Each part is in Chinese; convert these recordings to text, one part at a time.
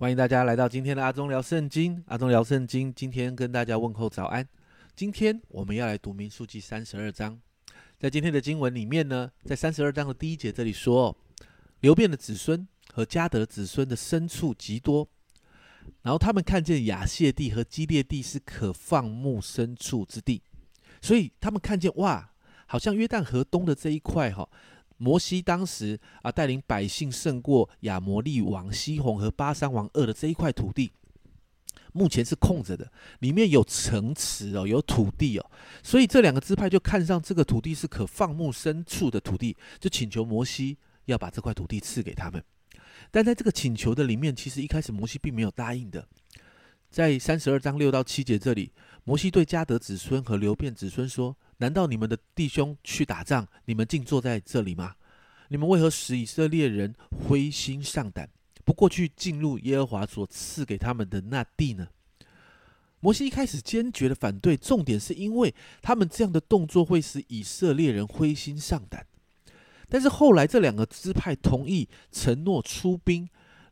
欢迎大家来到今天的阿忠聊圣经。阿忠聊圣经，今天跟大家问候早安。今天我们要来读民数记三十二章。在今天的经文里面呢，在三十二章的第一节这里说，流变的子孙和迦得子孙的牲畜极多，然后他们看见亚谢地和基列地是可放牧牲畜之地，所以他们看见哇，好像约旦河东的这一块哈。摩西当时啊，带领百姓胜过亚摩利王西宏和巴山王二的这一块土地，目前是空着的，里面有城池哦，有土地哦，所以这两个支派就看上这个土地是可放牧牲畜的土地，就请求摩西要把这块土地赐给他们。但在这个请求的里面，其实一开始摩西并没有答应的。在三十二章六到七节这里，摩西对迦得子孙和流变子孙说。难道你们的弟兄去打仗，你们竟坐在这里吗？你们为何使以色列人灰心丧胆，不过去进入耶和华所赐给他们的那地呢？摩西一开始坚决的反对，重点是因为他们这样的动作会使以色列人灰心丧胆。但是后来这两个支派同意承诺出兵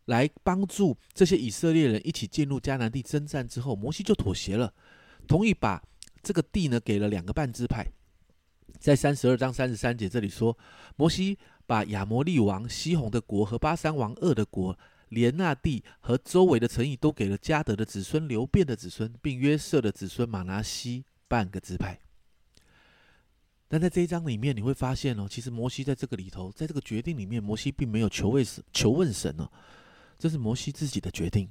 来帮助这些以色列人一起进入迦南地征战之后，摩西就妥协了，同意把。这个地呢，给了两个半支派，在三十二章三十三节这里说，摩西把亚摩利王西宏的国和巴山王二的国，连那地和周围的城邑，都给了迦得的子孙流变的子孙，并约瑟的子孙马拿西半个支派。但在这一章里面，你会发现哦，其实摩西在这个里头，在这个决定里面，摩西并没有求问神，求问神哦，这是摩西自己的决定。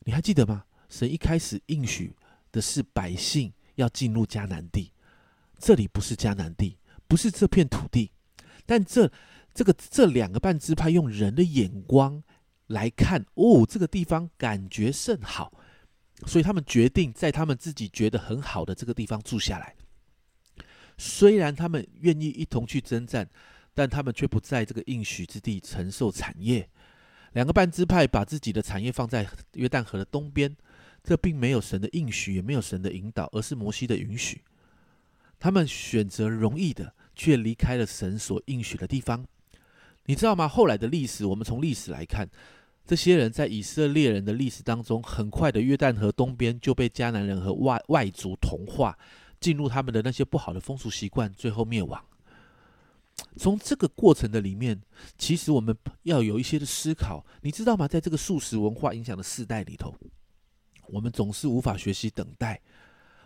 你还记得吗？神一开始应许的是百姓。要进入迦南地，这里不是迦南地，不是这片土地，但这这个这两个半支派用人的眼光来看，哦，这个地方感觉甚好，所以他们决定在他们自己觉得很好的这个地方住下来。虽然他们愿意一同去征战，但他们却不在这个应许之地承受产业。两个半支派把自己的产业放在约旦河的东边。这并没有神的应许，也没有神的引导，而是摩西的允许。他们选择容易的，却离开了神所应许的地方。你知道吗？后来的历史，我们从历史来看，这些人在以色列人的历史当中，很快的约旦河东边就被迦南人和外外族同化，进入他们的那些不好的风俗习惯，最后灭亡。从这个过程的里面，其实我们要有一些的思考。你知道吗？在这个素食文化影响的世代里头。我们总是无法学习等待，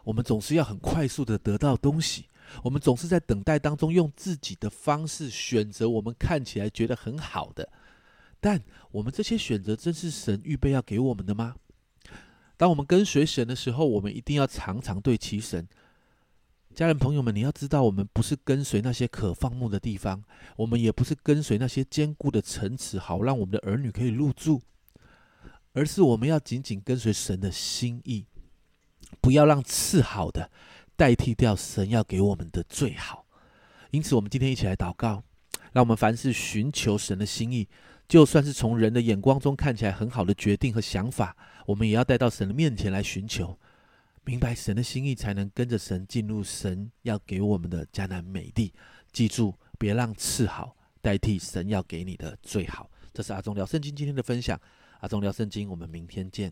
我们总是要很快速的得到东西，我们总是在等待当中用自己的方式选择我们看起来觉得很好的，但我们这些选择真是神预备要给我们的吗？当我们跟随神的时候，我们一定要常常对齐神。家人朋友们，你要知道，我们不是跟随那些可放牧的地方，我们也不是跟随那些坚固的城池，好让我们的儿女可以入住。而是我们要紧紧跟随神的心意，不要让次好的代替掉神要给我们的最好。因此，我们今天一起来祷告，让我们凡事寻求神的心意，就算是从人的眼光中看起来很好的决定和想法，我们也要带到神的面前来寻求，明白神的心意，才能跟着神进入神要给我们的迦南美地。记住，别让次好代替神要给你的最好。这是阿忠聊圣经今天的分享。阿忠聊圣经，我们明天见。